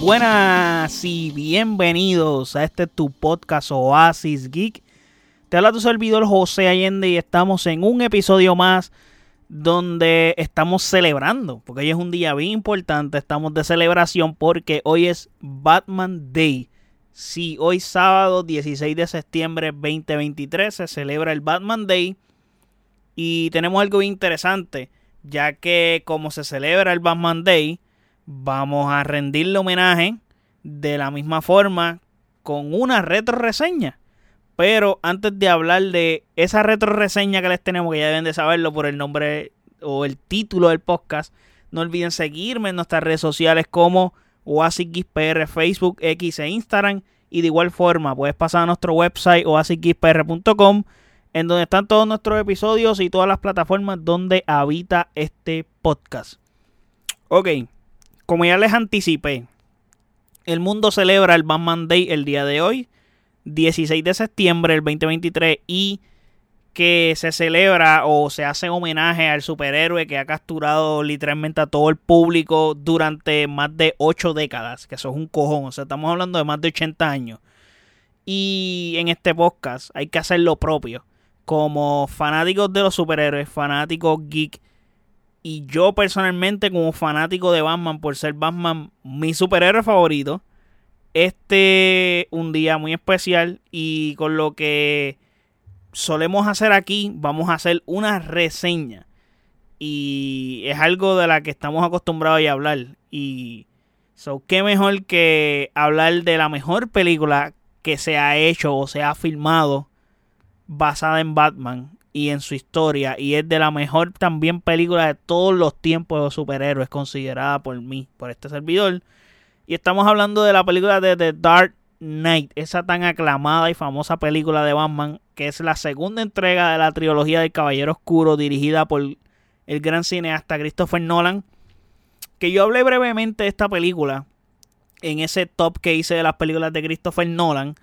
Buenas y bienvenidos a este tu podcast Oasis Geek. Te habla tu servidor José Allende y estamos en un episodio más donde estamos celebrando, porque hoy es un día bien importante, estamos de celebración porque hoy es Batman Day. Sí, hoy sábado 16 de septiembre 2023 se celebra el Batman Day y tenemos algo interesante, ya que como se celebra el Batman Day, vamos a rendirle homenaje de la misma forma con una retro reseña. Pero antes de hablar de esa retro reseña que les tenemos, que ya deben de saberlo por el nombre o el título del podcast, no olviden seguirme en nuestras redes sociales como OasisXPR, Facebook, X e Instagram. Y de igual forma, puedes pasar a nuestro website oasisxpr.com, en donde están todos nuestros episodios y todas las plataformas donde habita este podcast. Ok, como ya les anticipé, el mundo celebra el Batman Day el día de hoy, 16 de septiembre del 2023, y que se celebra o se hace homenaje al superhéroe que ha capturado literalmente a todo el público durante más de 8 décadas, que eso es un cojón, o sea, estamos hablando de más de 80 años. Y en este podcast hay que hacer lo propio, como fanáticos de los superhéroes, fanáticos geek, y yo personalmente como fanático de Batman por ser Batman mi superhéroe favorito, este un día muy especial y con lo que solemos hacer aquí, vamos a hacer una reseña. Y es algo de la que estamos acostumbrados a hablar. Y so, qué mejor que hablar de la mejor película que se ha hecho o se ha filmado basada en Batman y en su historia. Y es de la mejor también película de todos los tiempos de superhéroes, considerada por mí, por este servidor. Y estamos hablando de la película de The Dark Knight, esa tan aclamada y famosa película de Batman, que es la segunda entrega de la trilogía del Caballero Oscuro, dirigida por el gran cineasta Christopher Nolan. Que yo hablé brevemente de esta película en ese top que hice de las películas de Christopher Nolan.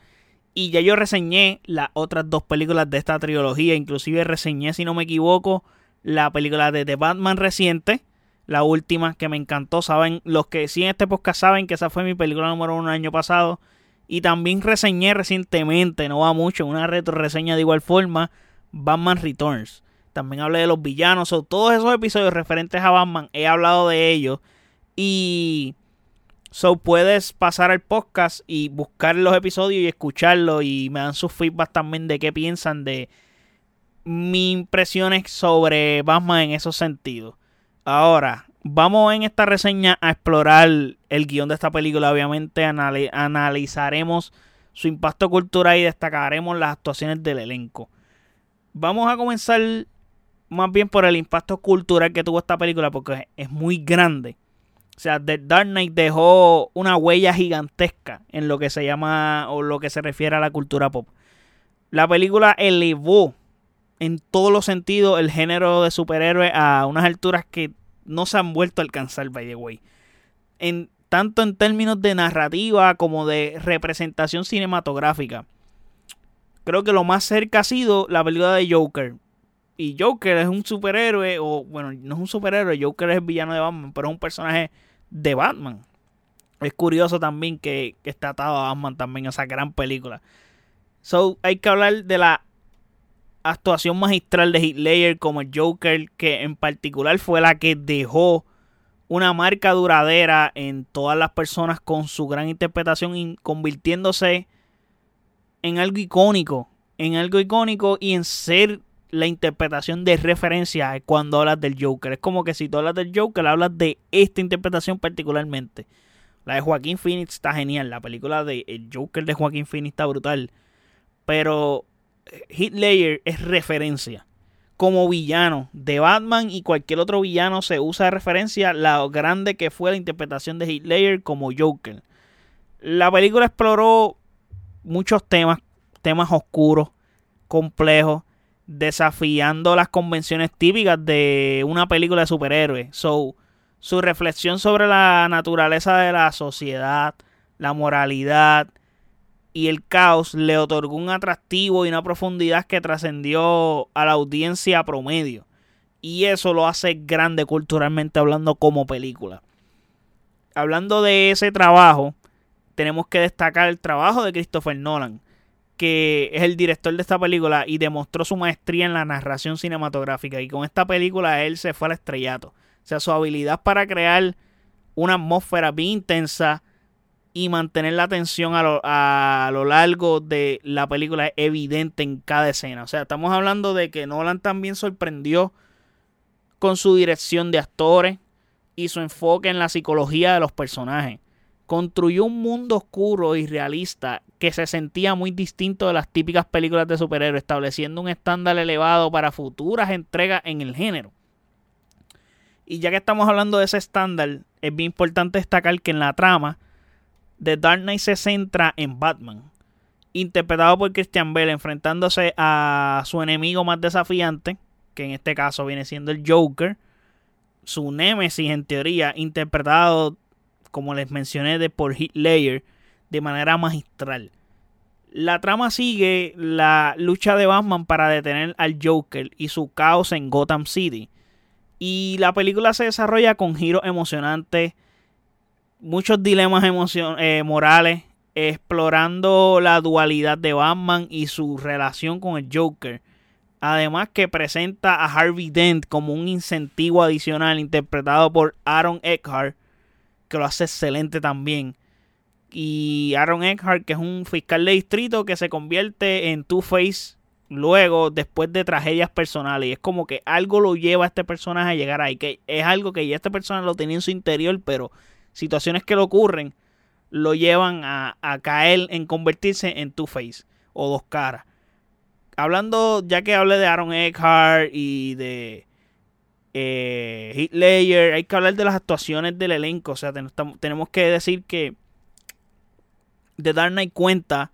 Y ya yo reseñé las otras dos películas de esta trilogía. Inclusive reseñé, si no me equivoco, la película de The Batman reciente. La última que me encantó. Saben, los que sí en este podcast saben que esa fue mi película número uno el año pasado. Y también reseñé recientemente, no va mucho, una retro reseña de igual forma, Batman Returns. También hablé de los villanos. O todos esos episodios referentes a Batman, he hablado de ellos. Y So puedes pasar al podcast y buscar los episodios y escucharlos y me dan sus feedback también de qué piensan de mis impresiones sobre Batman en esos sentidos. Ahora, vamos en esta reseña a explorar el guion de esta película. Obviamente analizaremos su impacto cultural y destacaremos las actuaciones del elenco. Vamos a comenzar más bien por el impacto cultural que tuvo esta película porque es muy grande. O sea, The Dark Knight dejó una huella gigantesca en lo que se llama o lo que se refiere a la cultura pop. La película elevó en todos los sentidos el género de superhéroe a unas alturas que no se han vuelto a alcanzar, by the way. En, tanto en términos de narrativa como de representación cinematográfica. Creo que lo más cerca ha sido la película de Joker. Y Joker es un superhéroe, o bueno, no es un superhéroe, Joker es el villano de Batman, pero es un personaje de Batman. Es curioso también que, está atado a Batman también esa gran película. So, hay que hablar de la actuación magistral de Hitler como Joker, que en particular fue la que dejó una marca duradera en todas las personas con su gran interpretación y convirtiéndose en algo icónico, en algo icónico y en ser la interpretación de referencia cuando hablas del Joker. Es como que si tú hablas del Joker, hablas de esta interpretación particularmente. La de Joaquín Phoenix está genial. La película de el Joker de Joaquín Phoenix está brutal. Pero eh, Hitler es referencia. Como villano de Batman y cualquier otro villano se usa de referencia la grande que fue la interpretación de Hitler como Joker. La película exploró muchos temas, temas oscuros, complejos desafiando las convenciones típicas de una película de superhéroes. Su reflexión sobre la naturaleza de la sociedad, la moralidad y el caos le otorgó un atractivo y una profundidad que trascendió a la audiencia promedio. Y eso lo hace grande culturalmente hablando como película. hablando de ese trabajo, tenemos que destacar el trabajo de Christopher Nolan, que es el director de esta película y demostró su maestría en la narración cinematográfica. Y con esta película él se fue al estrellato. O sea, su habilidad para crear una atmósfera bien intensa y mantener la atención a lo, a lo largo de la película es evidente en cada escena. O sea, estamos hablando de que Nolan también sorprendió con su dirección de actores y su enfoque en la psicología de los personajes. Construyó un mundo oscuro y realista que se sentía muy distinto de las típicas películas de superhéroes, estableciendo un estándar elevado para futuras entregas en el género. Y ya que estamos hablando de ese estándar, es bien importante destacar que en la trama, The Dark Knight se centra en Batman, interpretado por Christian Bale, enfrentándose a su enemigo más desafiante, que en este caso viene siendo el Joker, su némesis en teoría, interpretado, como les mencioné, de por Ledger, de manera magistral. La trama sigue la lucha de Batman para detener al Joker y su caos en Gotham City. Y la película se desarrolla con giros emocionantes, muchos dilemas eh, morales, explorando la dualidad de Batman y su relación con el Joker. Además que presenta a Harvey Dent como un incentivo adicional interpretado por Aaron Eckhart, que lo hace excelente también. Y Aaron Eckhart, que es un fiscal de distrito que se convierte en Two-Face luego, después de tragedias personales. Y es como que algo lo lleva a este personaje a llegar ahí. Que es algo que ya este personaje lo tenía en su interior, pero situaciones que le ocurren lo llevan a, a caer en convertirse en Two-Face o dos caras. Hablando, ya que hablé de Aaron Eckhart y de eh, Heath hay que hablar de las actuaciones del elenco. O sea, tenemos que decir que The Dark cuenta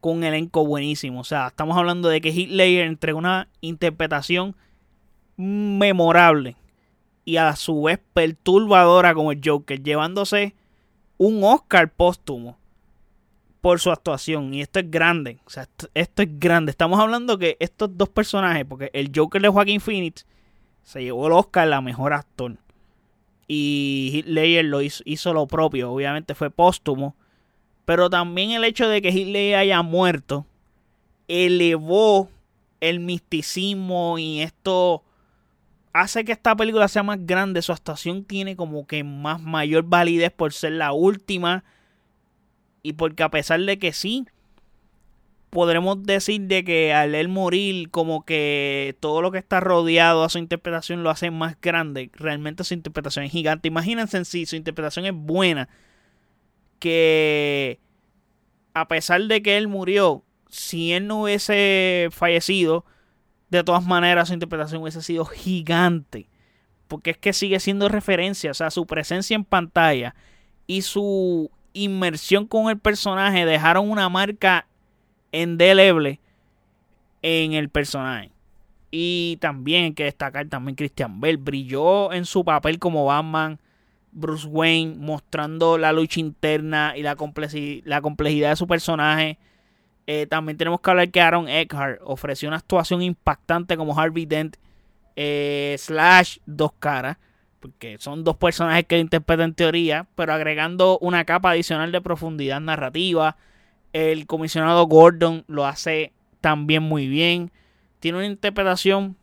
con un elenco buenísimo. O sea, estamos hablando de que Ledger entregó una interpretación memorable y a su vez perturbadora como el Joker, llevándose un Oscar póstumo por su actuación. Y esto es grande. O sea, esto, es grande. Estamos hablando que estos dos personajes, porque el Joker de Joaquín Phoenix se llevó el Oscar la mejor actor. Y Heath lo hizo, hizo, lo propio. Obviamente fue póstumo. Pero también el hecho de que Hitler haya muerto elevó el misticismo y esto hace que esta película sea más grande. Su actuación tiene como que más mayor validez por ser la última. Y porque a pesar de que sí, podremos decir de que al él morir, como que todo lo que está rodeado a su interpretación lo hace más grande. Realmente su interpretación es gigante. Imagínense en sí, su interpretación es buena que a pesar de que él murió, si él no hubiese fallecido, de todas maneras su interpretación hubiese sido gigante. Porque es que sigue siendo referencia, o sea, su presencia en pantalla y su inmersión con el personaje dejaron una marca endeleble en el personaje. Y también hay que destacar también Christian Bell brilló en su papel como Batman Bruce Wayne mostrando la lucha interna y la, la complejidad de su personaje. Eh, también tenemos que hablar que Aaron Eckhart ofreció una actuación impactante como Harvey Dent eh, slash dos caras. Porque son dos personajes que interpretan en teoría, pero agregando una capa adicional de profundidad narrativa. El comisionado Gordon lo hace también muy bien. Tiene una interpretación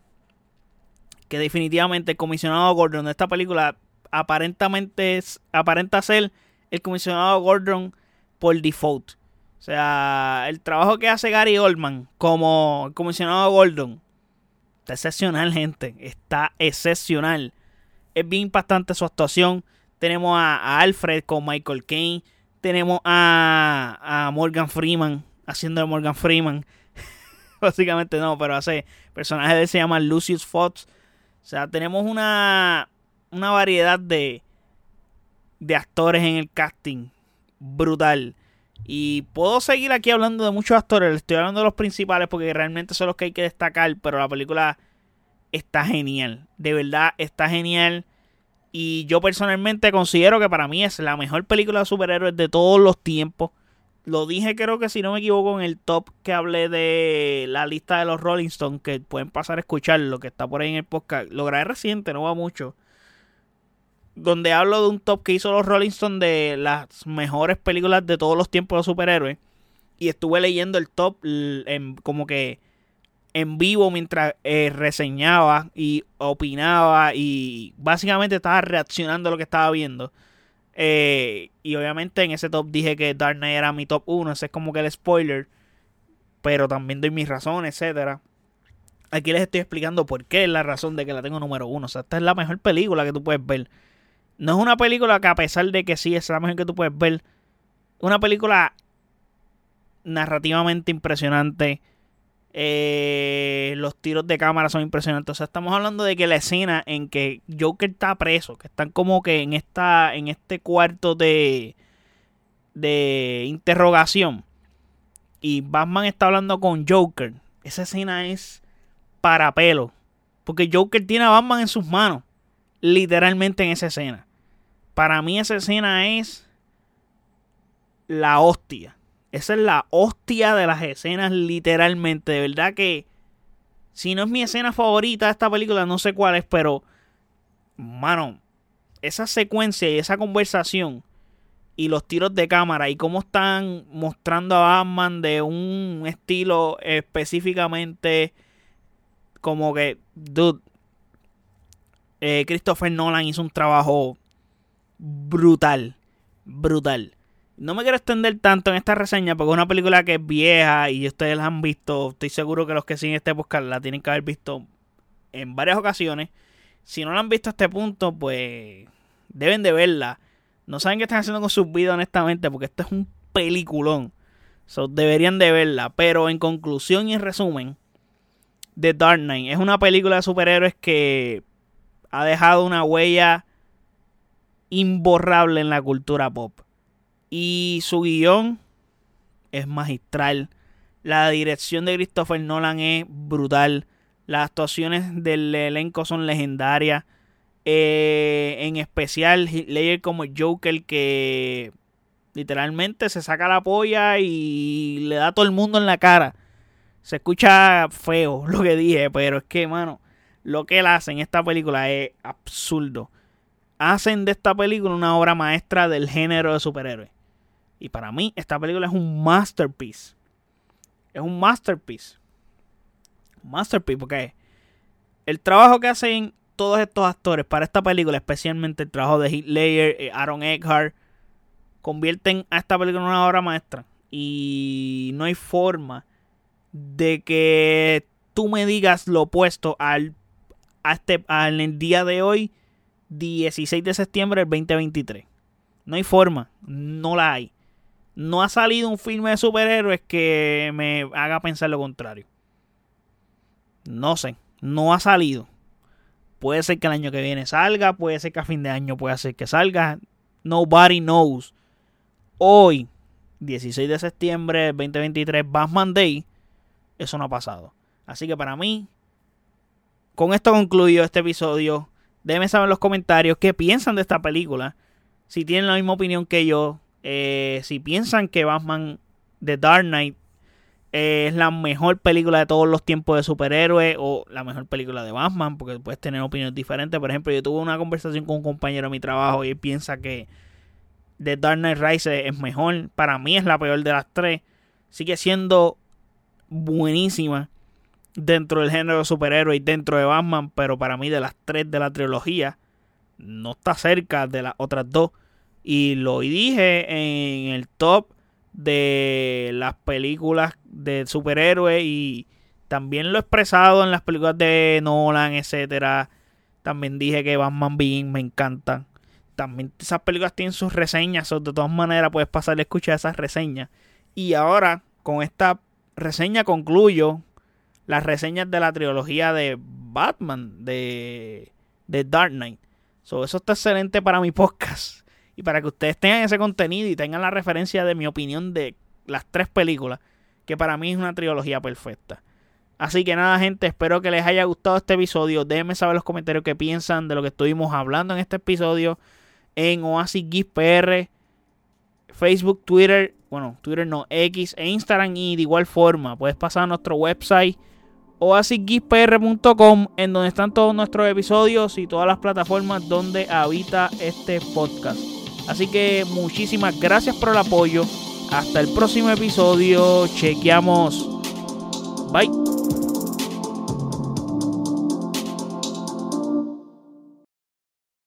que definitivamente el comisionado Gordon de esta película aparentemente es, aparenta ser el comisionado Gordon por default. O sea, el trabajo que hace Gary Oldman como el comisionado Gordon está excepcional, gente. Está excepcional. Es bien impactante su actuación. Tenemos a, Alfred con Michael Caine. Tenemos a, Morgan Freeman haciendo de Morgan Freeman. Básicamente no, pero hace personaje de él se llama Lucius Fox. O sea, tenemos una una variedad de, de actores en el casting brutal. Y puedo seguir aquí hablando de muchos actores. Estoy hablando de los principales porque realmente son los que hay que destacar. Pero la película está genial. De verdad está genial. Y yo personalmente considero que para mí es la mejor película de superhéroes de todos los tiempos. Lo dije creo que si no me equivoco en el top que hablé de la lista de los Rolling Stones. Que pueden pasar a escuchar lo que está por ahí en el podcast. Lo grabé reciente, no va mucho. donde hablo de un top que hizo los Rolling Stones de las mejores películas de todos los tiempos de superhéroes. Y estuve leyendo el top en, como que en vivo mientras eh, reseñaba y opinaba y básicamente estaba reaccionando a lo que estaba viendo. Eh, y obviamente en ese top dije que Dark Knight era mi top 1, ese es como que el spoiler. Pero también doy mis razones, etcétera. Aquí les estoy explicando por qué es la razón de que la tengo número 1. O sea, esta es la mejor película que tú puedes ver. No es una película que a pesar de que sí es la mejor que tú puedes ver, una película narrativamente impresionante. Eh, los tiros de cámara son impresionantes. O sea, estamos hablando de que la escena en que Joker está preso, que están como que en esta, en este cuarto de, de interrogación. Y Batman está hablando con Joker. Esa escena es para pelo. Porque Joker tiene a Batman en sus manos. Literalmente en esa escena. Para mí esa escena es la hostia. Esa es la hostia de las escenas literalmente. De verdad que si no es mi escena favorita de esta película, no sé cuál es, pero mano, esa secuencia y esa conversación y los tiros de cámara y cómo están mostrando a Batman de un estilo específicamente como que, dude, eh, Christopher Nolan hizo un trabajo brutal. Brutal. No me quiero extender tanto en esta reseña porque es una película que es vieja y ustedes la han visto. Estoy seguro que los que siguen este podcast la tienen que haber visto en varias ocasiones. Si no la han visto a este punto, pues deben de verla. No saben qué están haciendo con sus vidas, honestamente, porque esto es un peliculón. Deberían de verla. Pero en conclusión y en resumen, The Dark Knight es una película de superhéroes que ha dejado una huella imborrable en la cultura pop. Y su guion es magistral. La dirección de Christopher Nolan es brutal. Las actuaciones del elenco son legendarias. Eh, en especial Ledger como Joker que literalmente se saca la polla y le da a todo el mundo en la cara. Se escucha feo lo que dije, pero es que, mano, lo que él hace en esta película es absurdo. Hacen de esta película una obra maestra del género de superhéroes. Y para mí, esta película es un masterpiece. Es un masterpiece. Masterpiece, porque el trabajo que hacen todos estos actores para esta película, especialmente el trabajo de Ledger, eh, Aaron Eckhart, convierten a esta película en una obra maestra. Y no hay forma de que tú me digas lo opuesto al, este, al día de hoy, 16 de septiembre del 2023. No hay forma, no la hay. No ha salido un filme de superhéroes que me haga pensar lo contrario. No sé, no ha salido. Puede ser que el año que viene salga, puede ser que a fin de año pueda ser que salga. Nobody knows. Hoy, 16 de septiembre del 2023, Batman Day, eso no ha pasado. Así que para mí, con esto concluyo este episodio. Déjenme saber en los comentarios qué piensan de esta película. Si tienen la misma opinión que yo. Eh, si piensan que Batman The Dark Knight es la mejor película de todos los tiempos de superhéroes o la mejor película de Batman, porque puedes tener opiniones diferentes. Por ejemplo, yo tuve una conversación con un compañero de mi trabajo y él piensa que The Dark Knight Rises es mejor. Para mí es la peor de las tres. Sigue siendo buenísima dentro del género de superhéroe y dentro de Batman, pero para mí de las tres de la trilogía no está cerca de las otras dos. Y lo dije en el top de las películas de superhéroes y también lo he expresado en las películas de Nolan, etcétera. También dije que Batman Bean me encantan. También esas películas tienen sus reseñas, de todas maneras puedes pasar a escuchar esas reseñas. Y ahora con esta reseña concluyo las reseñas de la trilogía de Batman de, de Dark Knight. So, eso está excelente para mi podcast. Y para que ustedes tengan ese contenido y tengan la referencia de mi opinión de las tres películas. Que para mí es una trilogía perfecta. Así que nada, gente, espero que les haya gustado este episodio. Déjenme saber en los comentarios qué piensan de lo que estuvimos hablando en este episodio en Oasis Geek PR, Facebook, Twitter, bueno, Twitter no, X e Instagram. Y de igual forma, puedes pasar a nuestro website oasisgeekpr.com en donde están todos nuestros episodios y todas las plataformas donde habita este podcast. Así que muchísimas gracias por el apoyo. Hasta el próximo episodio. Chequeamos. Bye.